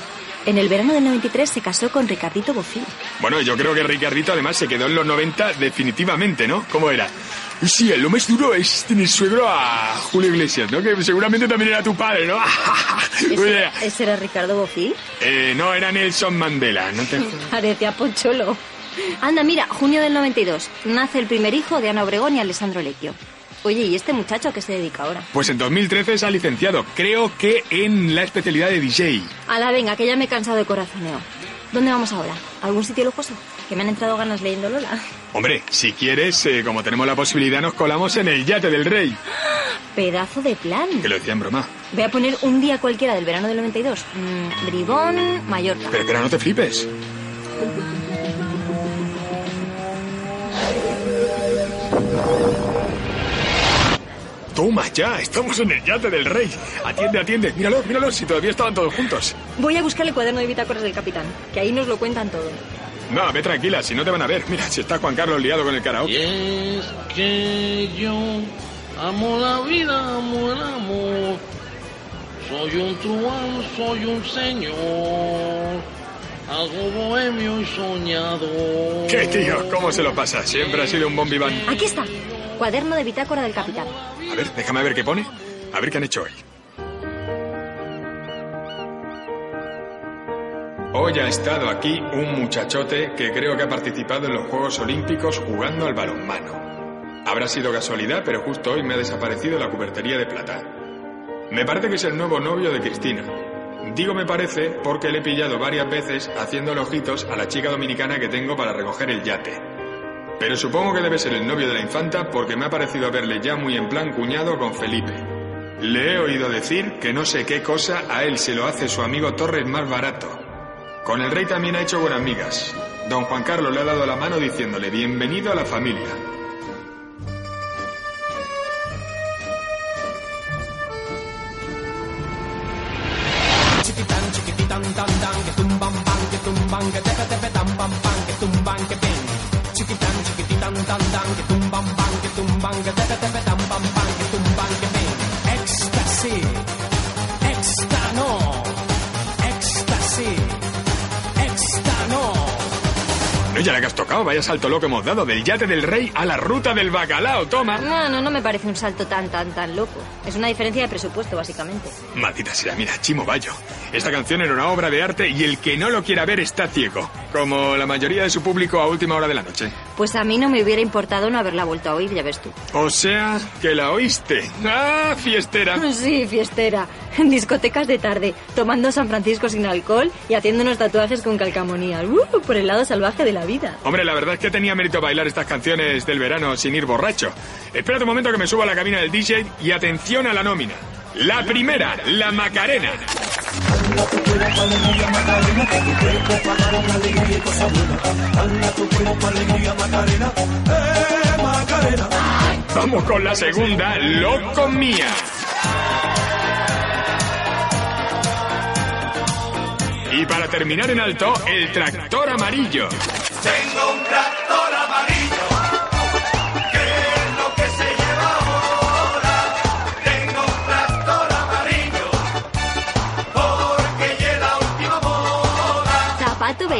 En el verano del 93 se casó con Ricardito Bofill. Bueno, yo creo que Ricardito además se quedó en los 90 definitivamente, ¿no? ¿Cómo era? Sí, lo más duro es tener suegro a Julio Iglesias, ¿no? Que seguramente también era tu padre, ¿no? ¿Ese, ese era Ricardo Bofill? Eh, no, era Nelson Mandela, no te... Parecía Poncholo. Anda, mira, junio del 92. Nace el primer hijo de Ana Obregón y Alessandro Lecchio. Oye, ¿y este muchacho a qué se dedica ahora? Pues en 2013 se ha licenciado, creo que en la especialidad de DJ. A la venga, que ya me he cansado de corazoneo. ¿Dónde vamos ahora? ¿Algún sitio lujoso? Que me han entrado ganas leyendo Lola. Hombre, si quieres, eh, como tenemos la posibilidad, nos colamos en el yate del rey. Pedazo de plan. Que lo decía en broma. Voy a poner un día cualquiera del verano del 92. Mm, Bribón, Mallorca. Pero espera, no te flipes. Toma ya, estamos en el yate del rey. Atiende, atiende. Míralo, míralo, si todavía estaban todos juntos. Voy a buscar el cuaderno de bitácoras del capitán, que ahí nos lo cuentan todo. No, ve tranquila, si no te van a ver. Mira, si está Juan Carlos liado con el karaoke. Y es que yo amo la vida, amo el amor. Soy un truán, soy un señor. Algo bohemio y soñador. ¿Qué tío? ¿Cómo se lo pasa? Siempre ha sido un bombiván. Aquí está. Cuaderno de bitácora del capitán. A ver, déjame ver qué pone. A ver qué han hecho hoy. Hoy ha estado aquí un muchachote que creo que ha participado en los Juegos Olímpicos jugando al balonmano. Habrá sido casualidad, pero justo hoy me ha desaparecido la cubertería de plata. Me parece que es el nuevo novio de Cristina. Digo me parece porque le he pillado varias veces haciendo ojitos a la chica dominicana que tengo para recoger el yate. Pero supongo que debe ser el novio de la infanta porque me ha parecido verle ya muy en plan cuñado con Felipe. Le he oído decir que no sé qué cosa a él se lo hace su amigo Torres más barato. Con el rey también ha hecho buenas migas. Don Juan Carlos le ha dado la mano diciéndole bienvenido a la familia. No, ya la que has tocado, vaya salto loco hemos dado del yate del rey a la ruta del bacalao, toma. No, no, no me parece un salto tan, tan, tan loco. Es una diferencia de presupuesto, básicamente. Maldita sea, mira, Chimo Bayo. Esta canción era una obra de arte y el que no lo quiera ver está ciego. Como la mayoría de su público a última hora de la noche. Pues a mí no me hubiera importado no haberla vuelto a oír, ya ves tú. O sea, que la oíste. ¡Ah, fiestera! Sí, fiestera. En discotecas de tarde, tomando San Francisco sin alcohol y haciéndonos tatuajes con calcamonía. ¡Uh! por el lado salvaje de la vida. Hombre, la verdad es que tenía mérito bailar estas canciones del verano sin ir borracho. Espérate un momento que me subo a la cabina del DJ y atención a la nómina. La primera, la Macarena. Vamos con la segunda, loco mía. Y para terminar en alto, el tractor amarillo. Tengo un tractor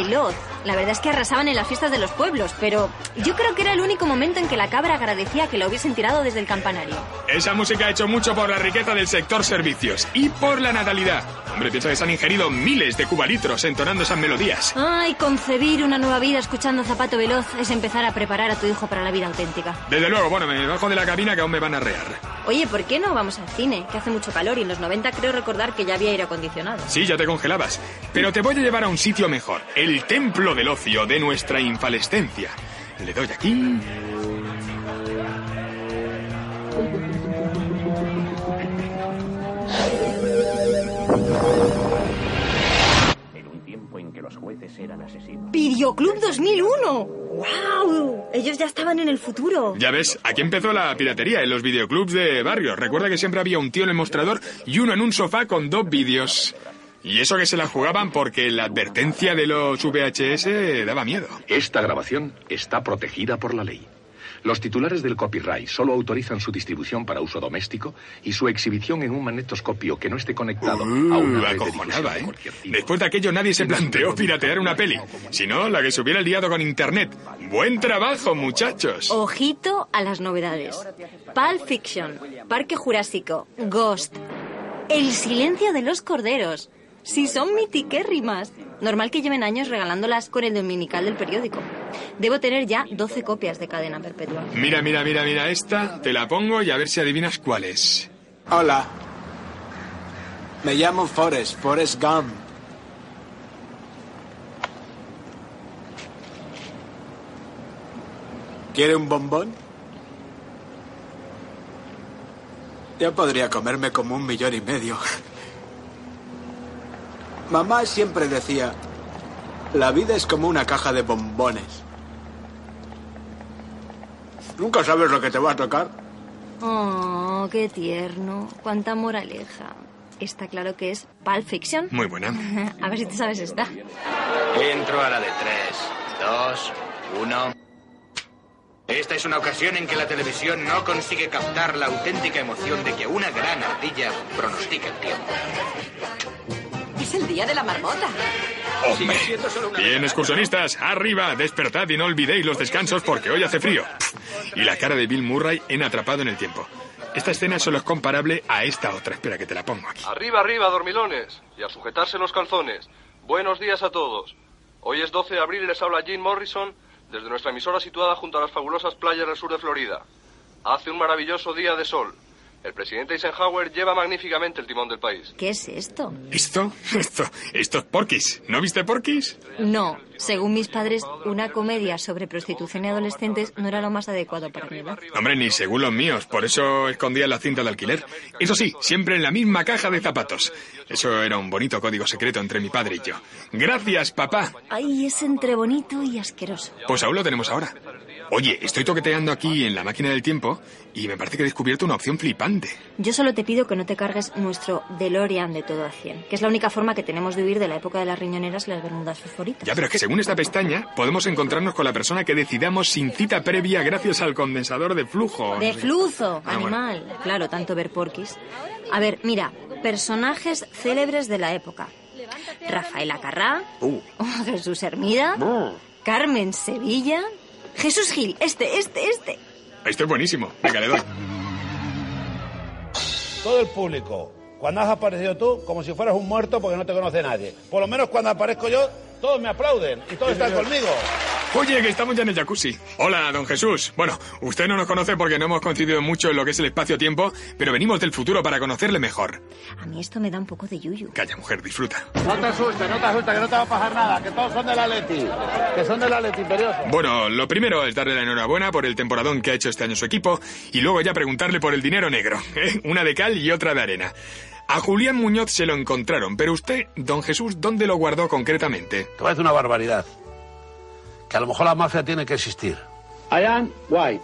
veloz. La verdad es que arrasaban en las fiestas de los pueblos, pero yo creo que era el único momento en que la cabra agradecía que lo hubiesen tirado desde el campanario. Esa música ha hecho mucho por la riqueza del sector servicios y por la natalidad. Hombre, piensa que se han ingerido miles de cubalitros entonando esas melodías. Ay, concebir una nueva vida escuchando Zapato Veloz es empezar a preparar a tu hijo para la vida auténtica. Desde luego, bueno, me bajo de la cabina que aún me van a rear. Oye, ¿por qué no vamos al cine? Que hace mucho calor y en los 90 creo recordar que ya había aire acondicionado. Sí, ya te congelabas. Pero te voy a llevar a un sitio mejor. El templo del ocio de nuestra infalescencia. Le doy aquí. Jueces eran asesinos. ¡Videoclub 2001! ¡Wow! Ellos ya estaban en el futuro. Ya ves, aquí empezó la piratería en los videoclubs de barrio. Recuerda que siempre había un tío en el mostrador y uno en un sofá con dos vídeos. Y eso que se la jugaban porque la advertencia de los VHS daba miedo. Esta grabación está protegida por la ley. Los titulares del copyright solo autorizan su distribución para uso doméstico y su exhibición en un magnetoscopio que no esté conectado a una Uh, red de ¿eh? Después de aquello nadie se planteó piratear una peli, sino la que se hubiera liado con internet. Buen trabajo, muchachos. Ojito a las novedades. Pulp Fiction, Parque Jurásico, Ghost, El silencio de los corderos. Si son mitiquérrimas. Normal que lleven años regalándolas con el dominical del periódico. Debo tener ya 12 copias de cadena perpetua. Mira, mira, mira, mira esta. Te la pongo y a ver si adivinas cuál es. Hola. Me llamo Forrest, Forrest Gump. ¿Quiere un bombón? Yo podría comerme como un millón y medio. Mamá siempre decía, la vida es como una caja de bombones. Nunca sabes lo que te va a tocar. Oh, qué tierno. Cuánta moraleja. Está claro que es Pulp Fiction. Muy buena. A ver si tú sabes esta. Entro a la de tres, dos, uno. Esta es una ocasión en que la televisión no consigue captar la auténtica emoción de que una gran ardilla pronostica el tiempo. Es el día de la marmota. Hombre. Bien, excursionistas, arriba, despertad y no olvidéis los descansos porque hoy hace frío. Y la cara de Bill Murray en Atrapado en el Tiempo. Esta escena solo es comparable a esta otra. Espera que te la pongo aquí. Arriba, arriba, dormilones. Y a sujetarse los calzones. Buenos días a todos. Hoy es 12 de abril y les habla Jim Morrison desde nuestra emisora situada junto a las fabulosas playas del sur de Florida. Hace un maravilloso día de sol. El presidente Eisenhower lleva magníficamente el timón del país. ¿Qué es esto? ¿Esto? Esto, esto es Porky's. ¿No viste Porky's? No, según mis padres, una comedia sobre prostitución y adolescentes no era lo más adecuado para mi edad. Hombre, ni según los míos. Por eso escondía la cinta de alquiler. Eso sí, siempre en la misma caja de zapatos. Eso era un bonito código secreto entre mi padre y yo. Gracias, papá. Ay, es entre bonito y asqueroso. Pues aún lo tenemos ahora. Oye, estoy toqueteando aquí en la máquina del tiempo y me parece que he descubierto una opción flipante. Yo solo te pido que no te cargues nuestro DeLorean de todo a 100, que es la única forma que tenemos de huir de la época de las riñoneras y las bermudas fosforitas. Ya, pero es que según esta pestaña podemos encontrarnos con la persona que decidamos sin cita previa gracias al condensador de flujo. De flujo, Ah, bueno. animal. Claro, tanto ver porquis. A ver, mira, personajes célebres de la época. Rafaela Carrá, Uh. Jesús Hermida, Carmen Sevilla, Jesús Gil, este, este, este. Esto es buenísimo. Venga, le doy. Todo el público, cuando has aparecido tú, como si fueras un muerto porque no te conoce nadie. Por lo menos cuando aparezco yo, todos me aplauden y todos están conmigo. Oye, que estamos ya en el jacuzzi. Hola, don Jesús. Bueno, usted no nos conoce porque no hemos coincidido mucho en lo que es el espacio-tiempo, pero venimos del futuro para conocerle mejor. A mí esto me da un poco de yuyu. Calla, mujer, disfruta. No te asustes, no te asustes, que no te va a pasar nada, que todos son del Atleti, que son del Atleti imperioso. Bueno, lo primero es darle la enhorabuena por el temporadón que ha hecho este año su equipo y luego ya preguntarle por el dinero negro. ¿eh? Una de cal y otra de arena. A Julián Muñoz se lo encontraron, pero usted, don Jesús, ¿dónde lo guardó concretamente? Te decir una barbaridad. Que a lo mejor la mafia tiene que existir. I am white.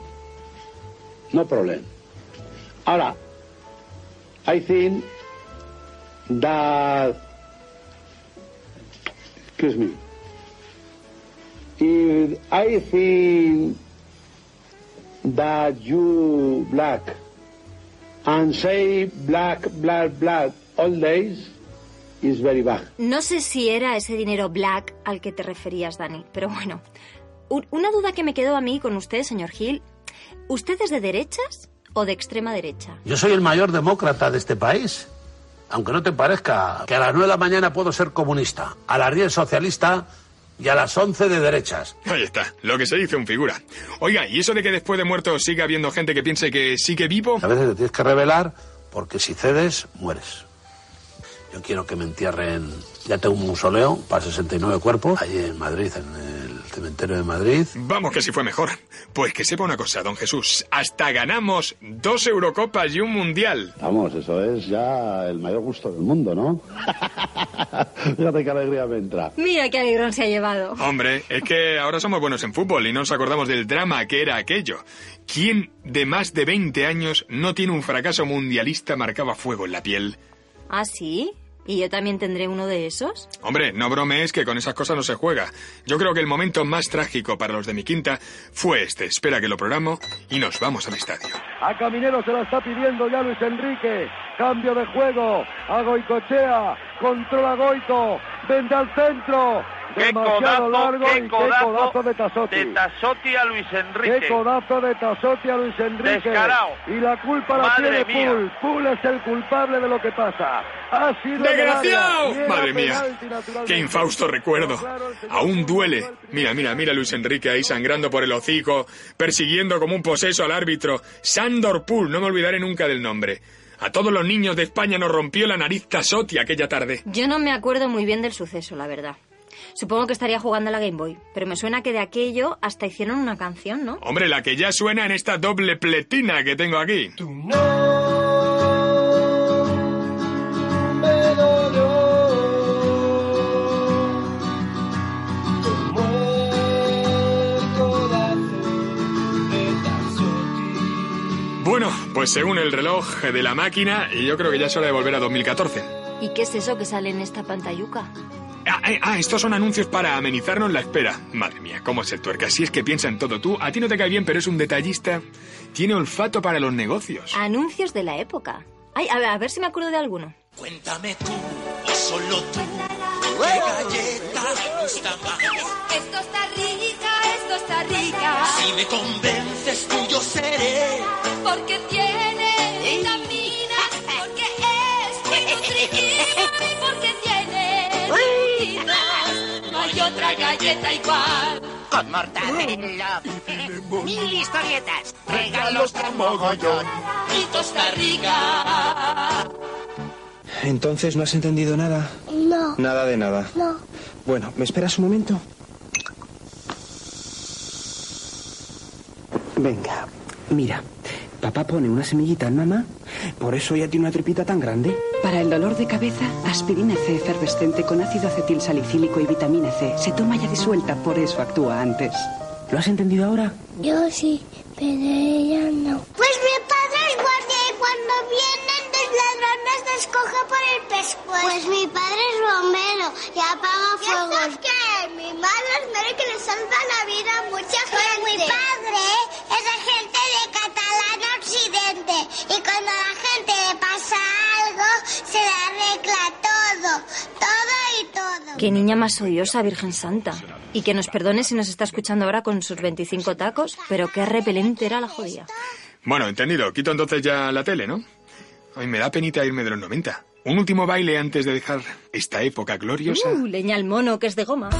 No problem. Ahora, I think that. Excuse me. If I think that you black and say black, black, black all days is very bad. No sé si era ese dinero black al que te referías, Dani, pero bueno. Un- Una duda que me quedó a mí con usted, señor Gil. ¿Usted es de derechas o de extrema derecha? Yo soy el mayor demócrata de este país. Aunque no te parezca que a las 9 de la mañana puedo ser comunista, a las 10 socialista y a las 11 de derechas. Ahí está, lo que se dice un figura. Oiga, ¿y eso de que después de muerto siga habiendo gente que piense que sigue vivo? A veces te tienes que revelar porque si cedes, mueres. Yo quiero que me entierren, ya tengo un mausoleo para 69 cuerpos, allí en Madrid, en el cementerio de Madrid. Vamos que si fue mejor. Pues que sepa una cosa, don Jesús. Hasta ganamos dos Eurocopas y un Mundial. Vamos, eso es ya el mayor gusto del mundo, ¿no? Fíjate qué alegría me entra. Mira qué alegrón se ha llevado. Hombre, es que ahora somos buenos en fútbol y no nos acordamos del drama que era aquello. ¿Quién de más de 20 años no tiene un fracaso mundialista marcado a fuego en la piel? ¿Ah, sí? ¿Y yo también tendré uno de esos? Hombre, no bromees que con esas cosas no se juega. Yo creo que el momento más trágico para los de mi quinta fue este. Espera que lo programo y nos vamos al estadio. A Caminero se la está pidiendo ya Luis Enrique. Cambio de juego. A Goicochea. Controla Goito. Vende al centro. ¡Qué codazo, largo qué y qué codazo codazo de Tasotti. de Tasotti a Luis Enrique! Qué codazo de Tasotti a Luis Enrique. Descarado. Y la culpa la Madre tiene mía. Pool. Pool es el culpable de lo que pasa. Ha sido ¡Desgraciado! Madre mía, qué infausto recuerdo. Aún duele. Mira, mira, mira a Luis Enrique ahí sangrando por el hocico, persiguiendo como un poseso al árbitro. Sandor Pool, no me olvidaré nunca del nombre. A todos los niños de España nos rompió la nariz Tasotti aquella tarde. Yo no me acuerdo muy bien del suceso, la verdad. Supongo que estaría jugando a la Game Boy, pero me suena que de aquello hasta hicieron una canción, ¿no? Hombre, la que ya suena en esta doble pletina que tengo aquí. Bueno, pues según el reloj de la máquina, y yo creo que ya es hora de volver a 2014. ¿Y qué es eso que sale en esta pantalluca? Ah, eh, ah, estos son anuncios para amenizarnos la espera. Madre mía, cómo se tuerca. Si es que piensa en todo tú. A ti no te cae bien, pero es un detallista. Tiene olfato para los negocios. Anuncios de la época. Ay, a ver, a ver si me acuerdo de alguno. Cuéntame tú, o solo tú, qué galleta me gusta más. Esto está rica, esto está rica. Si me convences, tuyo seré. Porque tiene vitaminas, porque es muy nutritiva y porque tiene No hay otra galleta igual. Con mortadela. Mil historietas. Regalos con mogollón. Y Costa Rica. Entonces, ¿no has entendido nada? No. Nada de nada. No. Bueno, ¿me esperas un momento? Venga, mira. Papá pone una semillita en mamá, por eso ella tiene una tripita tan grande. Para el dolor de cabeza, aspirina C efervescente con ácido acetil salicílico y vitamina C. Se toma ya disuelta, por eso actúa antes. ¿Lo has entendido ahora? Yo sí, pero ella no. Pues mi padre es guardia y cuando vienen los ladrones les coge por el pescuezo. Pues mi padre es bombero y apaga fuego. ¿Y qué? Mi madre es mero que le salva la vida a mucha gente. Pues mi padre y cuando a la gente le pasa algo se le arregla todo, todo y todo. Qué niña más odiosa, Virgen Santa. Y que nos perdone si nos está escuchando ahora con sus 25 tacos, pero qué repelente era la jodida. Bueno, entendido. Quito entonces ya la tele, ¿no? Ay, me da penita irme de los 90. Un último baile antes de dejar esta época gloriosa. Uh, leña al mono, que es de goma.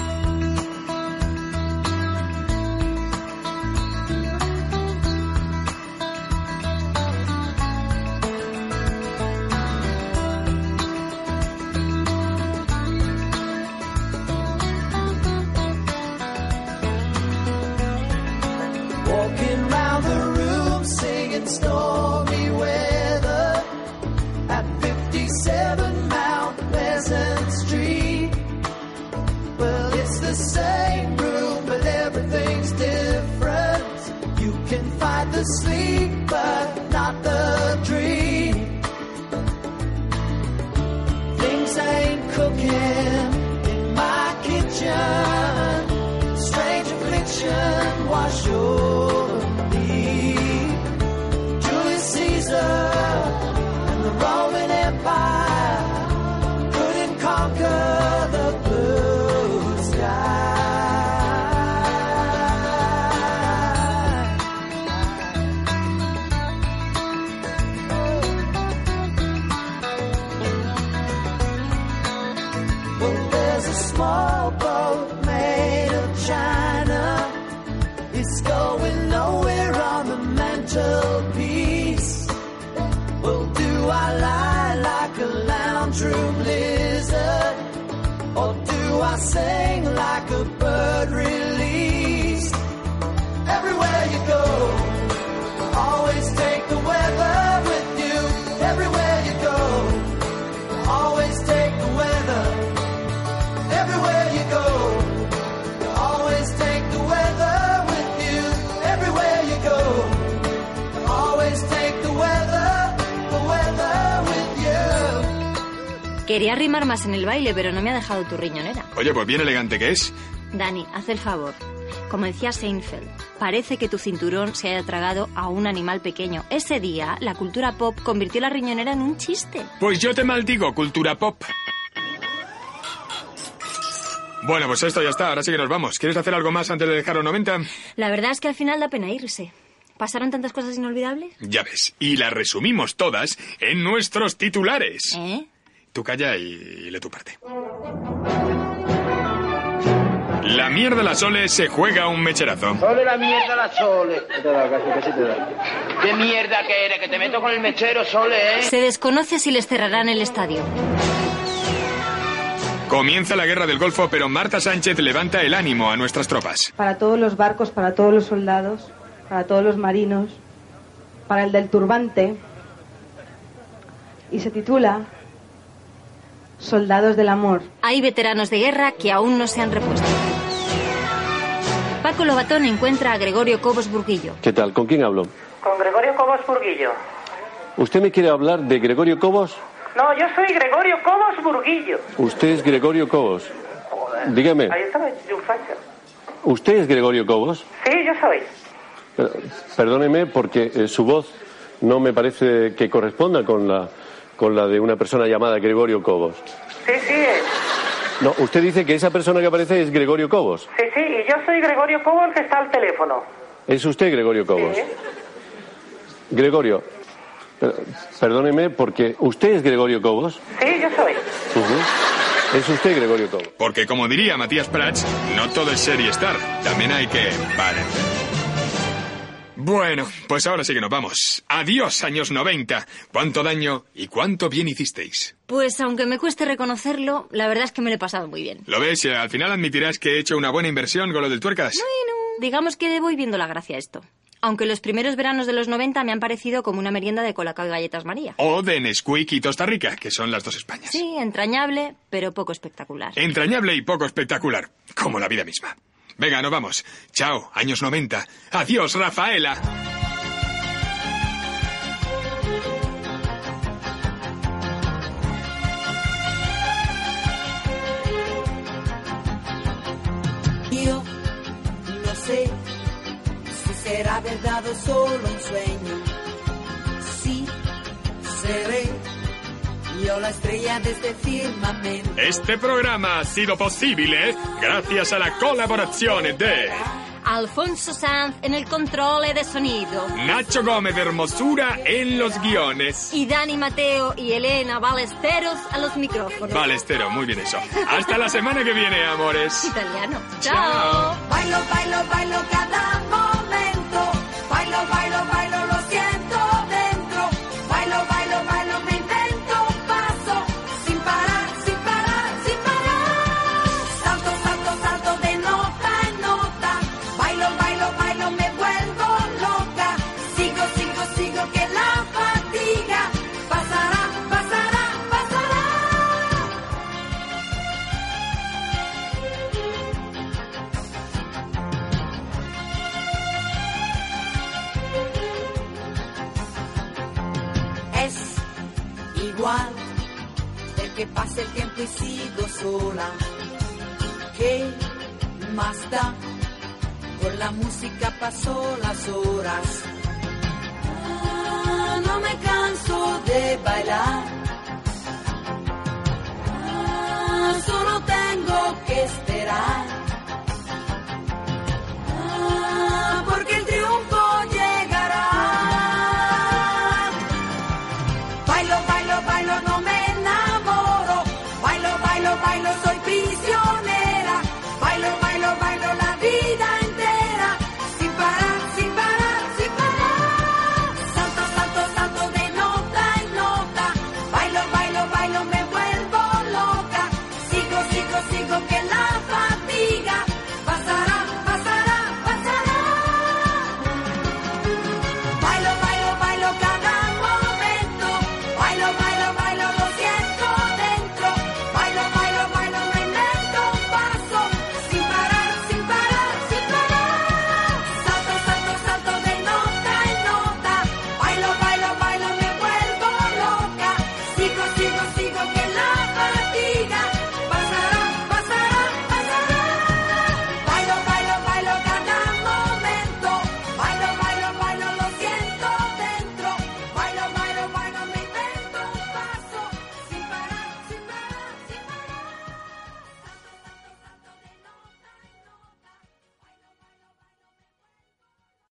Sleep, but not the sing like a bird released? Everywhere you go, always take the weather Quería rimar más en el baile, pero no me ha dejado tu riñonera. Oye, pues bien elegante que es. Dani, haz el favor. Como decía Seinfeld, parece que tu cinturón se haya tragado a un animal pequeño. Ese día, la cultura pop convirtió la riñonera en un chiste. Pues yo te maldigo, cultura pop. Bueno, pues esto ya está, ahora sí que nos vamos. ¿Quieres hacer algo más antes de dejar los 90? La verdad es que al final da pena irse. ¿Pasaron tantas cosas inolvidables? Ya ves, y las resumimos todas en nuestros titulares. ¿Eh? Tú calla y, y lee tu parte. La mierda la Sole se juega un mecherazo. Sole la mierda la Sole. ¿Qué mierda que eres? Que te meto con el mechero, Sole, ¿eh? Se desconoce si les cerrarán el estadio. Comienza la guerra del Golfo, pero Marta Sánchez levanta el ánimo a nuestras tropas. para todos los barcos, para todos los soldados, para todos los marinos, para el del turbante, y se titula Soldados del Amor. Hay veteranos de guerra que aún no se han repuesto. Paco Lobatón encuentra a Gregorio Cobos Burguillo. ¿Qué tal? ¿Con quién hablo? Con Gregorio Cobos Burguillo. ¿Usted me quiere hablar de Gregorio Cobos? No, yo soy Gregorio Cobos Burguillo. Usted es Gregorio Cobos. Dígame, Ahí estaba facha. ¿usted es Gregorio Cobos? Sí, yo soy. Eh, Perdóneme porque eh, su voz no me parece que corresponda con la, con la de una persona llamada Gregorio Cobos. Sí, sí, eh. No, usted dice que esa persona que aparece es Gregorio Cobos. sí, sí, y yo soy Gregorio Cobos que está al teléfono. ¿Es usted Gregorio Cobos? Sí. Gregorio, per- perdóneme porque usted es Gregorio Cobos. Sí, yo soy. Es usted Gregorio Cobos. Porque como diría Matías Prats, no todo es ser y estar, también hay que parecer. Bueno, pues ahora sí que nos vamos. Adiós, años 90. Cuánto daño y cuánto bien hicisteis. Pues aunque me cueste reconocerlo, la verdad es que me lo he pasado muy bien. Lo ves, al final admitirás que he hecho una buena inversión con lo del tuercas. Bueno, digamos que voy viendo la gracia a esto. Aunque los primeros veranos de los 90 me han parecido como una merienda de colacao y galletas María. O de Nesquik y Costa Rica, que son las dos Españas. Sí, entrañable, pero poco espectacular. Entrañable y poco espectacular, como la vida misma. Venga, nos vamos. Chao, años 90. Adiós, Rafaela. Yo no sé si será verdad o solo un sueño. Sí, seré yo la estrella de este firmamento. Este programa ha sido posible gracias a la colaboración de Alfonso Sanz en el control de sonido. Nacho Gómez de Hermosura en los guiones. Y Dani Mateo y Elena Balesteros a los micrófonos. Balestero, muy bien eso. Hasta la semana que viene, amores. Italiano. Chao. Chao. Bailo, bailo, bailo cada momento. Que pase el tiempo y sigo sola. ¿Qué más da? Con la música paso las horas. Ah, no me canso de bailar